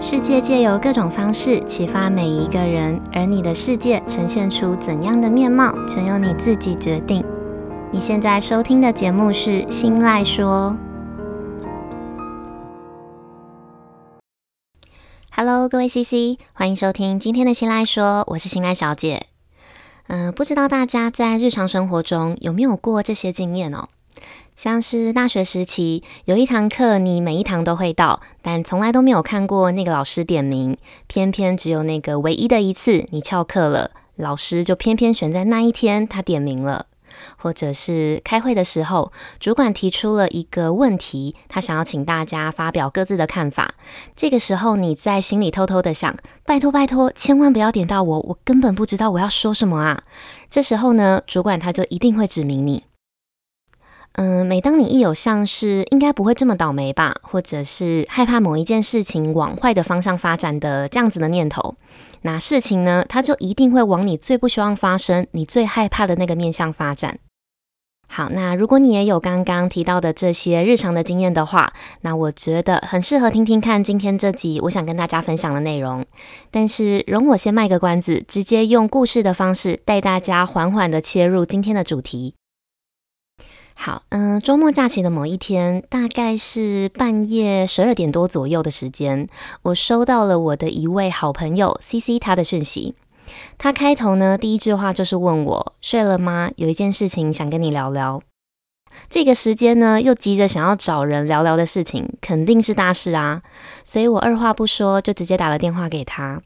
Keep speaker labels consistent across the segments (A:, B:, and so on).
A: 世界借由各种方式启发每一个人，而你的世界呈现出怎样的面貌，全由你自己决定。你现在收听的节目是《新赖说》。Hello，各位 CC，欢迎收听今天的《新赖说》，我是新赖小姐。嗯、不知道大家在日常生活中有没有过这些经验哦？像是大学时期，有一堂课你每一堂都会到，但从来都没有看过那个老师点名，偏偏只有那个唯一的一次你翘课了，老师就偏偏选在那一天他点名了。或者是开会的时候，主管提出了一个问题，他想要请大家发表各自的看法，这个时候你在心里偷偷的想：拜托拜托，千万不要点到我，我根本不知道我要说什么啊。这时候呢，主管他就一定会指名你。嗯，每当你一有像是应该不会这么倒霉吧，或者是害怕某一件事情往坏的方向发展的这样子的念头，那事情呢，它就一定会往你最不希望发生、你最害怕的那个面向发展。好，那如果你也有刚刚提到的这些日常的经验的话，那我觉得很适合听听看今天这集我想跟大家分享的内容。但是容我先卖个关子，直接用故事的方式带大家缓缓的切入今天的主题。好，嗯，周末假期的某一天，大概是半夜十二点多左右的时间，我收到了我的一位好朋友 CC 他的讯息。他开头呢，第一句话就是问我睡了吗？有一件事情想跟你聊聊。这个时间呢，又急着想要找人聊聊的事情，肯定是大事啊。所以我二话不说，就直接打了电话给他。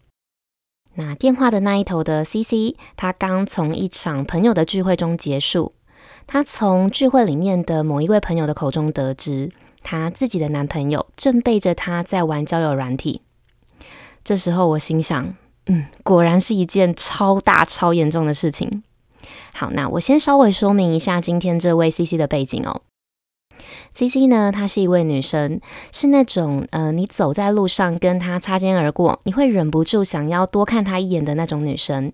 A: 那电话的那一头的 CC，他刚从一场朋友的聚会中结束。她从聚会里面的某一位朋友的口中得知，她自己的男朋友正背着她在玩交友软体。这时候我心想，嗯，果然是一件超大超严重的事情。好，那我先稍微说明一下今天这位 CC 的背景哦。CC 呢，她是一位女生，是那种呃，你走在路上跟她擦肩而过，你会忍不住想要多看她一眼的那种女生。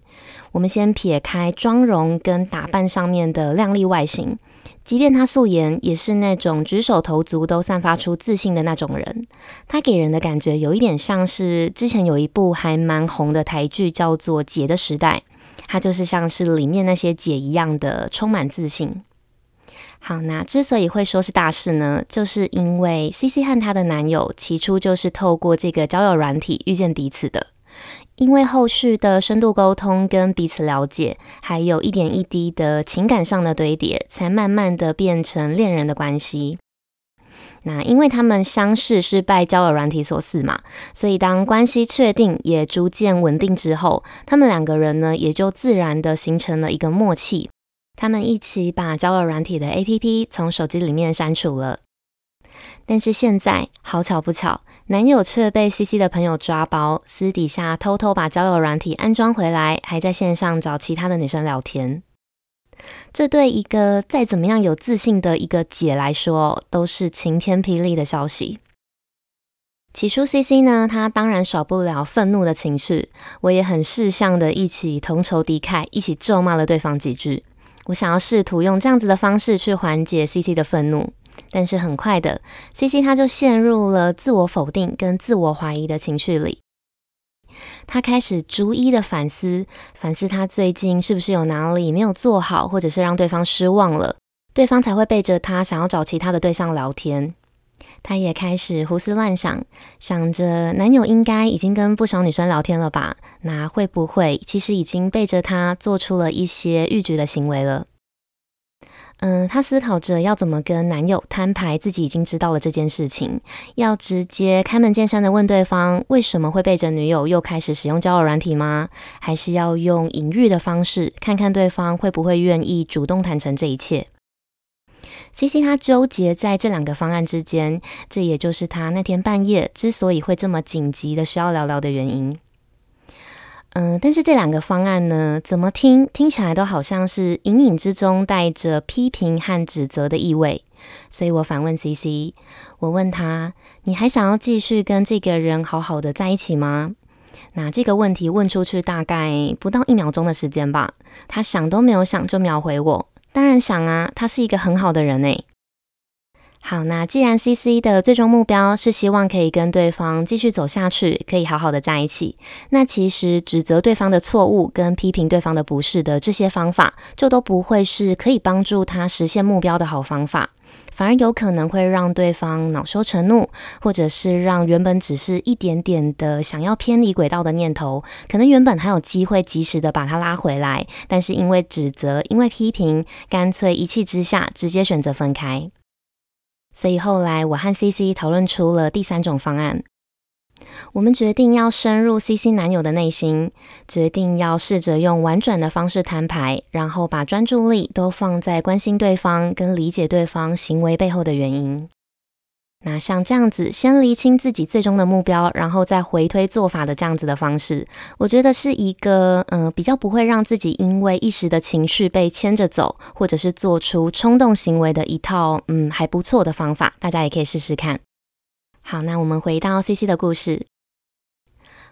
A: 我们先撇开妆容跟打扮上面的靓丽外形，即便她素颜，也是那种举手投足都散发出自信的那种人。她给人的感觉有一点像是之前有一部还蛮红的台剧，叫做《姐的时代》，她就是像是里面那些姐一样的充满自信。好，那之所以会说是大事呢，就是因为 CC 和她的男友起初就是透过这个交友软体遇见彼此的，因为后续的深度沟通跟彼此了解，还有一点一滴的情感上的堆叠，才慢慢的变成恋人的关系。那因为他们相识是拜交友软体所赐嘛，所以当关系确定也逐渐稳定之后，他们两个人呢也就自然的形成了一个默契。他们一起把交友软体的 APP 从手机里面删除了，但是现在好巧不巧，男友却被 CC 的朋友抓包，私底下偷偷把交友软体安装回来，还在线上找其他的女生聊天。这对一个再怎么样有自信的一个姐来说，都是晴天霹雳的消息。起初，CC 呢，她当然少不了愤怒的情绪，我也很识相的一起同仇敌忾，一起咒骂了对方几句。我想要试图用这样子的方式去缓解 CC 的愤怒，但是很快的，CC 他就陷入了自我否定跟自我怀疑的情绪里。他开始逐一的反思，反思他最近是不是有哪里没有做好，或者是让对方失望了，对方才会背着他想要找其他的对象聊天。他也开始胡思乱想，想着男友应该已经跟不少女生聊天了吧？那会不会其实已经背着他做出了一些逾矩的行为了？嗯，他思考着要怎么跟男友摊牌，自己已经知道了这件事情，要直接开门见山的问对方为什么会背着女友又开始使用交友软体吗？还是要用隐喻的方式，看看对方会不会愿意主动坦诚这一切？CC 他纠结在这两个方案之间，这也就是他那天半夜之所以会这么紧急的需要聊聊的原因。嗯，但是这两个方案呢，怎么听听起来都好像是隐隐之中带着批评和指责的意味。所以我反问 CC，我问他：你还想要继续跟这个人好好的在一起吗？那这个问题问出去大概不到一秒钟的时间吧，他想都没有想就秒回我。当然想啊，他是一个很好的人诶。好，那既然 CC 的最终目标是希望可以跟对方继续走下去，可以好好的在一起，那其实指责对方的错误跟批评对方的不是的这些方法，就都不会是可以帮助他实现目标的好方法，反而有可能会让对方恼羞成怒，或者是让原本只是一点点的想要偏离轨道的念头，可能原本还有机会及时的把它拉回来，但是因为指责，因为批评，干脆一气之下直接选择分开。所以后来，我和 CC 讨论出了第三种方案。我们决定要深入 CC 男友的内心，决定要试着用婉转的方式摊牌，然后把专注力都放在关心对方跟理解对方行为背后的原因。那像这样子，先厘清自己最终的目标，然后再回推做法的这样子的方式，我觉得是一个嗯、呃、比较不会让自己因为一时的情绪被牵着走，或者是做出冲动行为的一套嗯还不错的方法，大家也可以试试看。好，那我们回到 CC 的故事。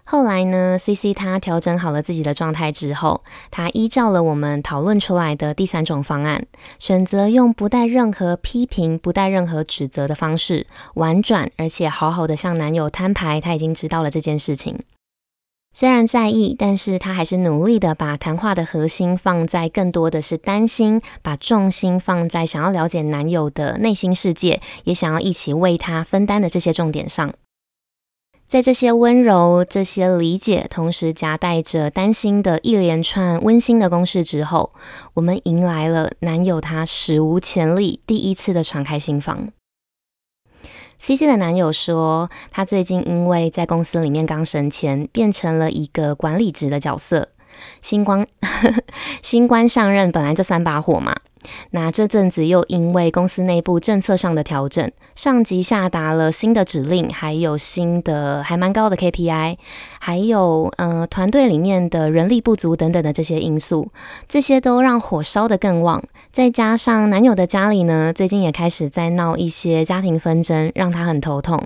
A: 后来呢？C C 她调整好了自己的状态之后，她依照了我们讨论出来的第三种方案，选择用不带任何批评、不带任何指责的方式，婉转而且好好的向男友摊牌。她已经知道了这件事情，虽然在意，但是他还是努力的把谈话的核心放在更多的是担心，把重心放在想要了解男友的内心世界，也想要一起为他分担的这些重点上。在这些温柔、这些理解，同时夹带着担心的一连串温馨的攻势之后，我们迎来了男友他史无前例第一次的敞开心房。CC 的男友说，他最近因为在公司里面刚升迁，变成了一个管理职的角色。新官新官上任，本来就三把火嘛。那这阵子又因为公司内部政策上的调整，上级下达了新的指令，还有新的还蛮高的 KPI，还有呃团队里面的人力不足等等的这些因素，这些都让火烧得更旺。再加上男友的家里呢，最近也开始在闹一些家庭纷争，让他很头痛。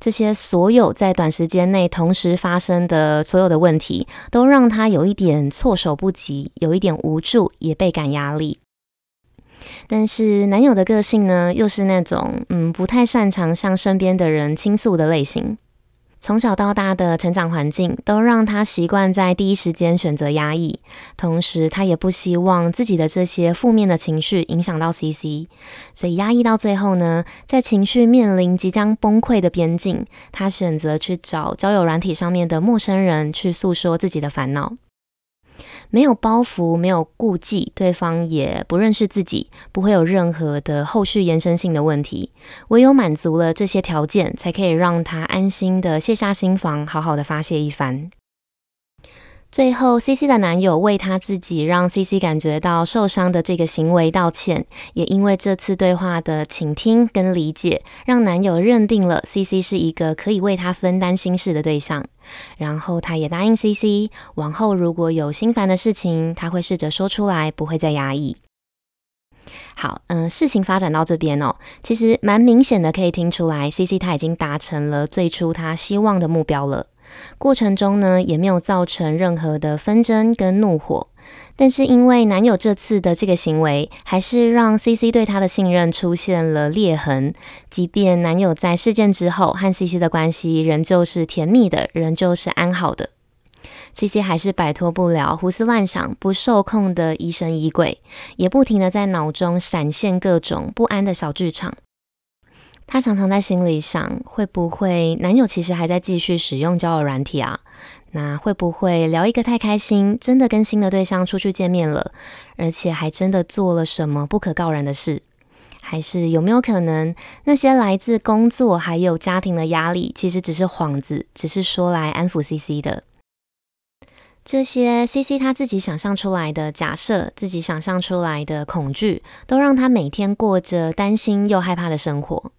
A: 这些所有在短时间内同时发生的所有的问题，都让他有一点措手不及，有一点无助，也倍感压力。但是男友的个性呢，又是那种嗯不太擅长向身边的人倾诉的类型。从小到大的成长环境都让他习惯在第一时间选择压抑，同时他也不希望自己的这些负面的情绪影响到 CC，所以压抑到最后呢，在情绪面临即将崩溃的边境，他选择去找交友软体上面的陌生人去诉说自己的烦恼。没有包袱，没有顾忌，对方也不认识自己，不会有任何的后续延伸性的问题。唯有满足了这些条件，才可以让他安心的卸下心房，好好的发泄一番。最后，CC 的男友为他自己让 CC 感觉到受伤的这个行为道歉，也因为这次对话的倾听跟理解，让男友认定了 CC 是一个可以为他分担心事的对象。然后，他也答应 CC，往后如果有心烦的事情，他会试着说出来，不会再压抑。好，嗯、事情发展到这边哦，其实蛮明显的可以听出来，CC 他已经达成了最初他希望的目标了。过程中呢，也没有造成任何的纷争跟怒火，但是因为男友这次的这个行为，还是让 CC 对他的信任出现了裂痕。即便男友在事件之后和 CC 的关系仍旧是甜蜜的，仍旧是安好的，CC 还是摆脱不了胡思乱想、不受控的疑神疑鬼，也不停的在脑中闪现各种不安的小剧场。她常常在心里想，会不会男友其实还在继续使用交友软体啊？那会不会聊一个太开心，真的跟新的对象出去见面了，而且还真的做了什么不可告人的事？还是有没有可能那些来自工作还有家庭的压力，其实只是幌子，只是说来安抚 CC 的？这些 CC 他自己想象出来的假设，自己想象出来的恐惧，都让他每天过着担心又害怕的生活。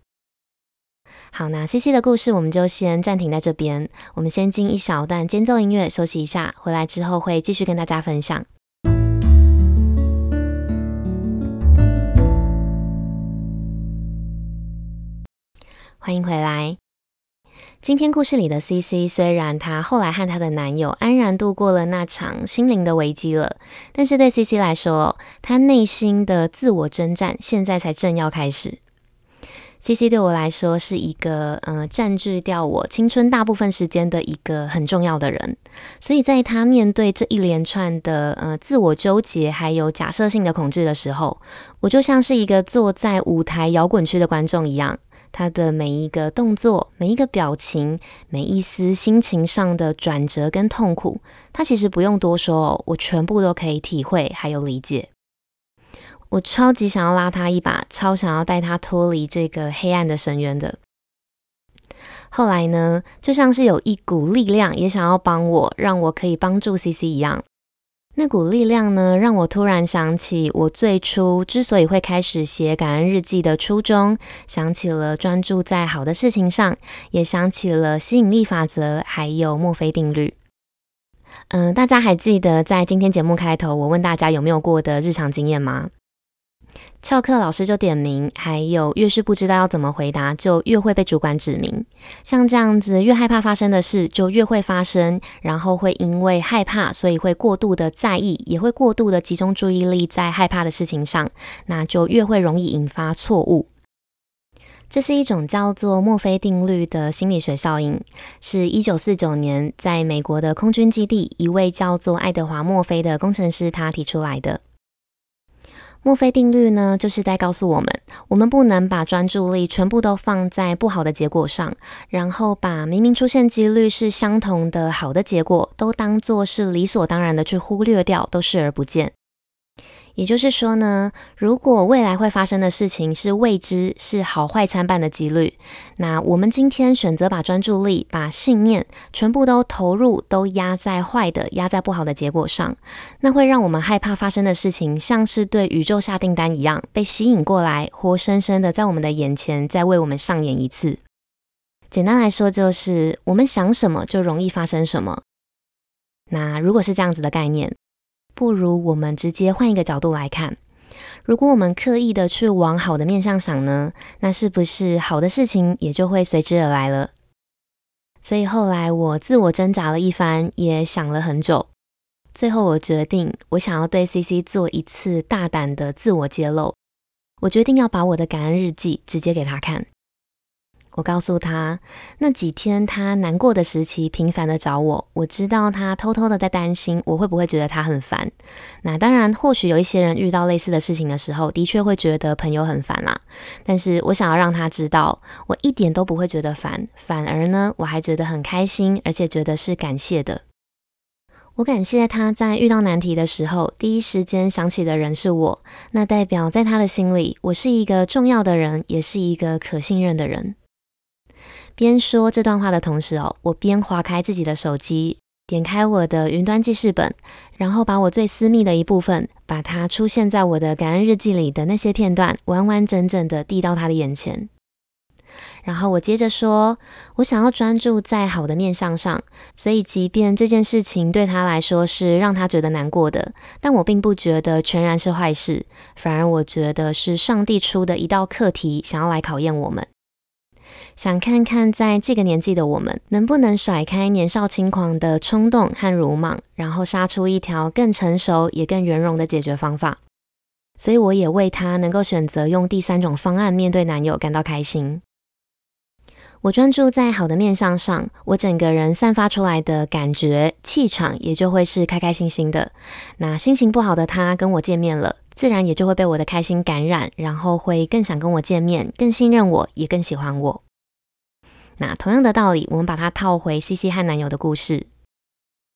A: 好，那 CC 的故事我们就先暂停在这边。我们先进一小段间奏音乐休息一下，回来之后会继续跟大家分享。欢迎回来。今天故事里的 CC 虽然她后来和她的男友安然度过了那场心灵的危机了，但是对 CC 来说，她内心的自我征战现在才正要开始。CC 对我来说是一个呃占据掉我青春大部分时间的一个很重要的人，所以在他面对这一连串的呃自我纠结还有假设性的恐惧的时候，我就像是一个坐在舞台摇滚区的观众一样，他的每一个动作、每一个表情、每一丝心情上的转折跟痛苦，他其实不用多说哦，我全部都可以体会还有理解。我超级想要拉他一把，超想要带他脱离这个黑暗的深渊的。后来呢，就像是有一股力量也想要帮我，让我可以帮助 CC 一样。那股力量呢，让我突然想起我最初之所以会开始写感恩日记的初衷，想起了专注在好的事情上，也想起了吸引力法则，还有墨菲定律。嗯，大家还记得在今天节目开头，我问大家有没有过的日常经验吗？翘课老师就点名，还有越是不知道要怎么回答，就越会被主管指名。像这样子，越害怕发生的事就越会发生，然后会因为害怕，所以会过度的在意，也会过度的集中注意力在害怕的事情上，那就越会容易引发错误。这是一种叫做墨菲定律的心理学效应，是一九四九年在美国的空军基地，一位叫做爱德华·墨菲的工程师他提出来的。墨菲定律呢，就是在告诉我们，我们不能把专注力全部都放在不好的结果上，然后把明明出现几率是相同的好的结果，都当作是理所当然的去忽略掉，都视而不见。也就是说呢，如果未来会发生的事情是未知，是好坏参半的几率，那我们今天选择把专注力、把信念全部都投入，都压在坏的、压在不好的结果上，那会让我们害怕发生的事情，像是对宇宙下订单一样，被吸引过来，活生生的在我们的眼前，再为我们上演一次。简单来说，就是我们想什么，就容易发生什么。那如果是这样子的概念。不如我们直接换一个角度来看，如果我们刻意的去往好的面向想呢，那是不是好的事情也就会随之而来了？所以后来我自我挣扎了一番，也想了很久，最后我决定，我想要对 CC 做一次大胆的自我揭露，我决定要把我的感恩日记直接给他看。我告诉他，那几天他难过的时期，频繁的找我。我知道他偷偷的在担心，我会不会觉得他很烦。那当然，或许有一些人遇到类似的事情的时候，的确会觉得朋友很烦啦。但是我想要让他知道，我一点都不会觉得烦，反而呢，我还觉得很开心，而且觉得是感谢的。我感谢他在遇到难题的时候，第一时间想起的人是我。那代表在他的心里，我是一个重要的人，也是一个可信任的人。边说这段话的同时哦，我边划开自己的手机，点开我的云端记事本，然后把我最私密的一部分，把它出现在我的感恩日记里的那些片段，完完整整的递到他的眼前。然后我接着说，我想要专注在好的面相上，所以即便这件事情对他来说是让他觉得难过的，但我并不觉得全然是坏事，反而我觉得是上帝出的一道课题，想要来考验我们。想看看在这个年纪的我们，能不能甩开年少轻狂的冲动和鲁莽，然后杀出一条更成熟也更圆融的解决方法。所以我也为他能够选择用第三种方案面对男友感到开心。我专注在好的面相上，我整个人散发出来的感觉气场也就会是开开心心的。那心情不好的他跟我见面了，自然也就会被我的开心感染，然后会更想跟我见面，更信任我，也更喜欢我。那同样的道理，我们把它套回 CC 和男友的故事。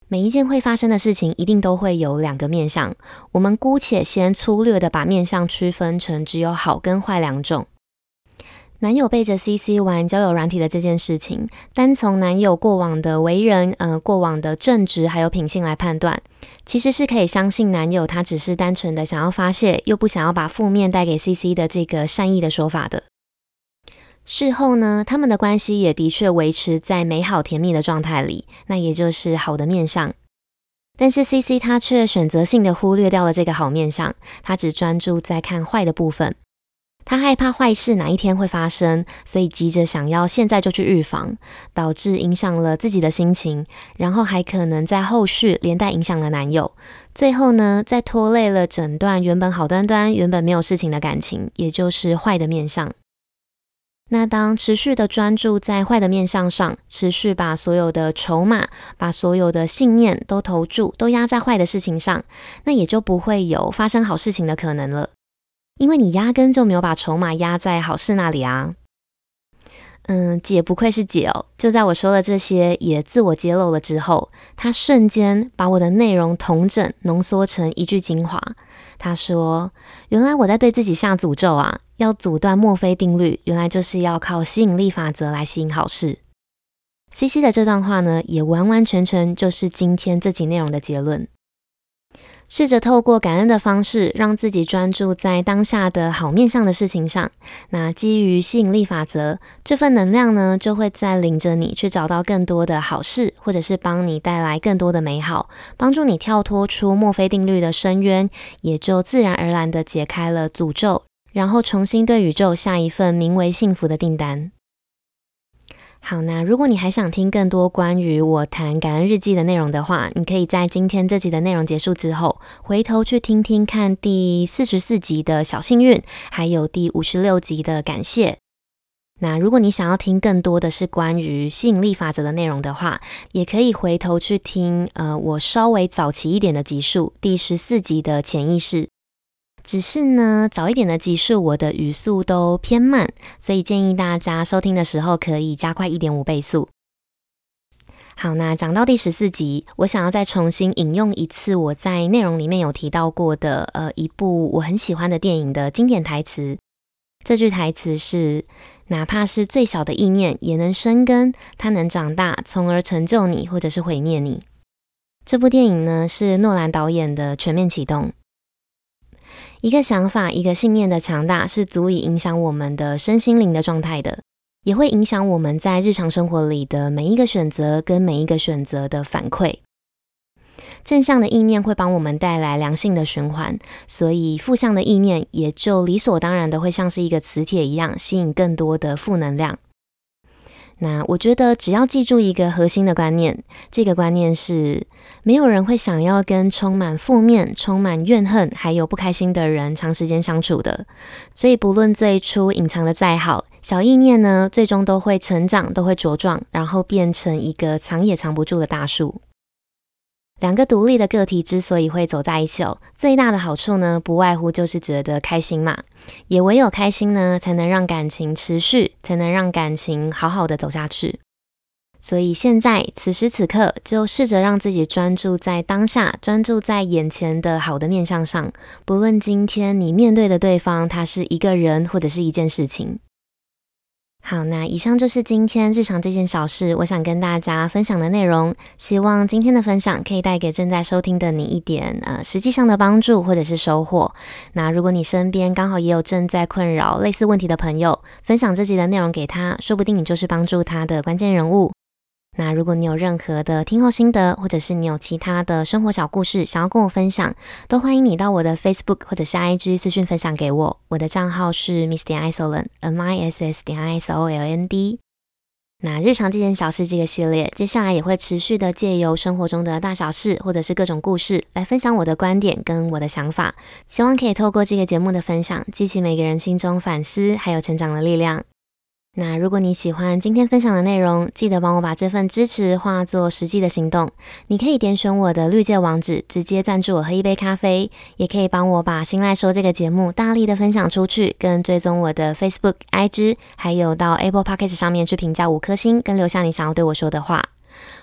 A: 每一件会发生的事情，一定都会有两个面向。我们姑且先粗略的把面向区分成只有好跟坏两种。男友背着 CC 玩交友软体的这件事情，单从男友过往的为人、呃过往的正直还有品性来判断，其实是可以相信男友他只是单纯的想要发泄，又不想要把负面带给 CC 的这个善意的说法的。事后呢，他们的关系也的确维持在美好甜蜜的状态里，那也就是好的面相。但是 CC 他却选择性的忽略掉了这个好面相，他只专注在看坏的部分。他害怕坏事哪一天会发生，所以急着想要现在就去预防，导致影响了自己的心情，然后还可能在后续连带影响了男友。最后呢，再拖累了整段原本好端端、原本没有事情的感情，也就是坏的面相。那当持续的专注在坏的面相上，持续把所有的筹码、把所有的信念都投注、都压在坏的事情上，那也就不会有发生好事情的可能了，因为你压根就没有把筹码压在好事那里啊。嗯，姐不愧是姐哦，就在我说了这些，也自我揭露了之后，她瞬间把我的内容统整浓缩成一句精华。她说：“原来我在对自己下诅咒啊！”要阻断墨菲定律，原来就是要靠吸引力法则来吸引好事。CC 的这段话呢，也完完全全就是今天这集内容的结论。试着透过感恩的方式，让自己专注在当下的好面向的事情上。那基于吸引力法则，这份能量呢，就会再领着你去找到更多的好事，或者是帮你带来更多的美好，帮助你跳脱出墨菲定律的深渊，也就自然而然地解开了诅咒。然后重新对宇宙下一份名为幸福的订单。好，那如果你还想听更多关于我谈感恩日记的内容的话，你可以在今天这集的内容结束之后，回头去听听看第四十四集的小幸运，还有第五十六集的感谢。那如果你想要听更多的是关于吸引力法则的内容的话，也可以回头去听呃我稍微早期一点的集数，第十四集的潜意识。只是呢，早一点的集数，我的语速都偏慢，所以建议大家收听的时候可以加快一点五倍速。好，那讲到第十四集，我想要再重新引用一次我在内容里面有提到过的，呃，一部我很喜欢的电影的经典台词。这句台词是：哪怕是最小的意念也能生根，它能长大，从而成就你，或者是毁灭你。这部电影呢，是诺兰导演的《全面启动》。一个想法，一个信念的强大，是足以影响我们的身心灵的状态的，也会影响我们在日常生活里的每一个选择跟每一个选择的反馈。正向的意念会帮我们带来良性的循环，所以负向的意念也就理所当然的会像是一个磁铁一样，吸引更多的负能量。那我觉得，只要记住一个核心的观念，这个观念是，没有人会想要跟充满负面、充满怨恨还有不开心的人长时间相处的。所以，不论最初隐藏的再好，小意念呢，最终都会成长，都会茁壮，然后变成一个藏也藏不住的大树。两个独立的个体之所以会走在一起哦，最大的好处呢，不外乎就是觉得开心嘛。也唯有开心呢，才能让感情持续，才能让感情好好的走下去。所以现在此时此刻，就试着让自己专注在当下，专注在眼前的好的面相上。不论今天你面对的对方，他是一个人或者是一件事情。好，那以上就是今天日常这件小事，我想跟大家分享的内容。希望今天的分享可以带给正在收听的你一点呃实际上的帮助或者是收获。那如果你身边刚好也有正在困扰类似问题的朋友，分享这集的内容给他，说不定你就是帮助他的关键人物。那如果你有任何的听后心得，或者是你有其他的生活小故事想要跟我分享，都欢迎你到我的 Facebook 或者是 IG 私讯分享给我。我的账号是 Miss 点 Isoland，M I S S 点 I S O L A N D。那日常这件小事这个系列，接下来也会持续的借由生活中的大小事，或者是各种故事，来分享我的观点跟我的想法。希望可以透过这个节目的分享，激起每个人心中反思还有成长的力量。那如果你喜欢今天分享的内容，记得帮我把这份支持化作实际的行动。你可以点选我的绿界网址，直接赞助我喝一杯咖啡，也可以帮我把新赖说这个节目大力的分享出去，跟追踪我的 Facebook、IG，还有到 Apple p o c k e t 上面去评价五颗星，跟留下你想要对我说的话。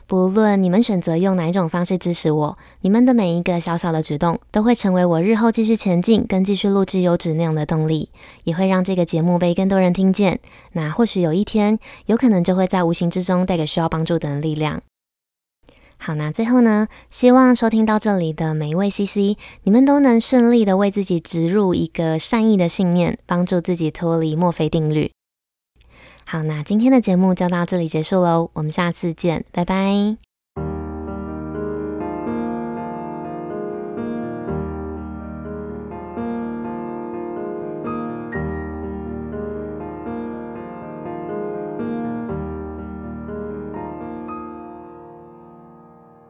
A: 不论你们选择用哪一种方式支持我，你们的每一个小小的举动，都会成为我日后继续前进跟继续录制优质内容的动力，也会让这个节目被更多人听见。那或许有一天，有可能就会在无形之中带给需要帮助的人力量。好，那最后呢，希望收听到这里的每一位 CC，你们都能顺利的为自己植入一个善意的信念，帮助自己脱离墨菲定律。好，那今天的节目就到这里结束喽，我们下次见，拜拜。